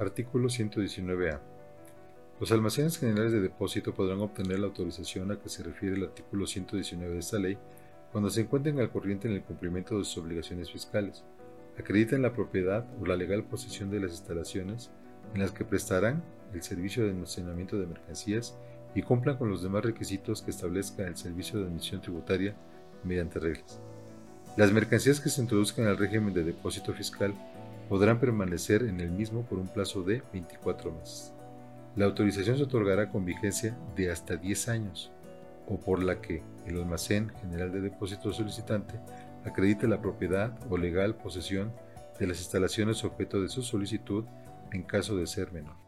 Artículo 119A. Los almacenes generales de depósito podrán obtener la autorización a que se refiere el artículo 119 de esta ley cuando se encuentren al corriente en el cumplimiento de sus obligaciones fiscales, acrediten la propiedad o la legal posesión de las instalaciones en las que prestarán el servicio de almacenamiento de mercancías y cumplan con los demás requisitos que establezca el servicio de admisión tributaria mediante reglas. Las mercancías que se introduzcan al régimen de depósito fiscal podrán permanecer en el mismo por un plazo de 24 meses. La autorización se otorgará con vigencia de hasta 10 años o por la que el almacén general de depósito solicitante acredite la propiedad o legal posesión de las instalaciones objeto de su solicitud en caso de ser menor.